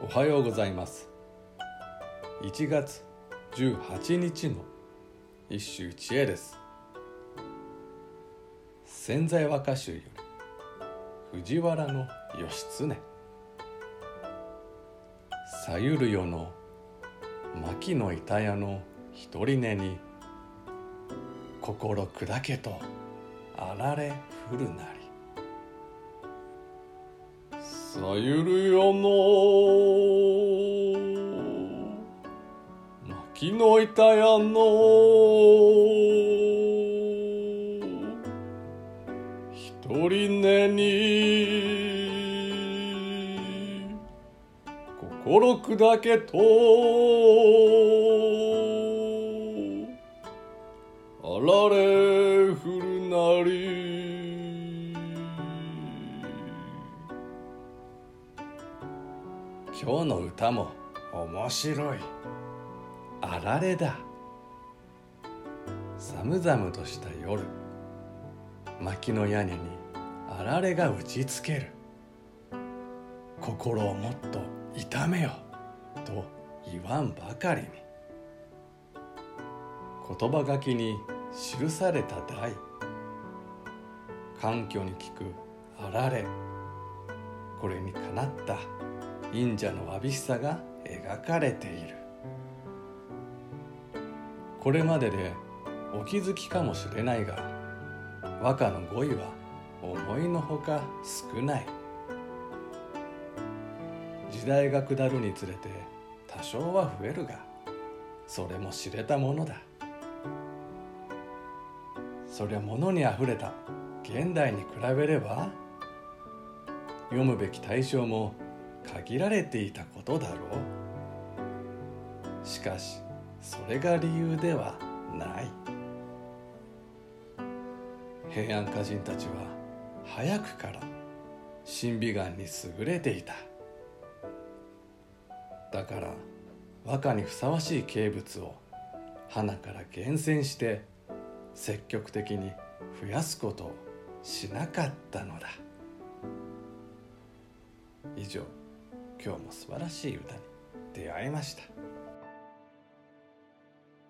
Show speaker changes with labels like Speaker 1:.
Speaker 1: おはようございます。1月18日の一首一会です。潜在和歌集より藤原の義経。さゆるよの牧の板屋の一人寝に心砕けとあられ降るなり。さゆるよの。牧の板屋の。一人寝に。心砕けと。あられ降るなり。今日の歌も面白い。あられだ。寒々とした夜薪の屋根にあられが打ちつける。心をもっと痛めよと言わんばかりに。言葉書きに記された題環境に効くあられ。これにかなった。忍者のわびしさが描かれている。これまででお気づきかもしれないが和歌の語彙は思いのほか少ない。時代が下るにつれて多少は増えるがそれも知れたものだ。そりゃ物にあふれた現代に比べれば読むべき対象も限られていたことだろう。しかしそれが理由ではない。平安歌人たちは早くから審美眼に優れていた。だから和歌にふさわしい景物を花から厳選して積極的に増やすことをしなかったのだ。以上。今日も素晴らしい歌に出会えました。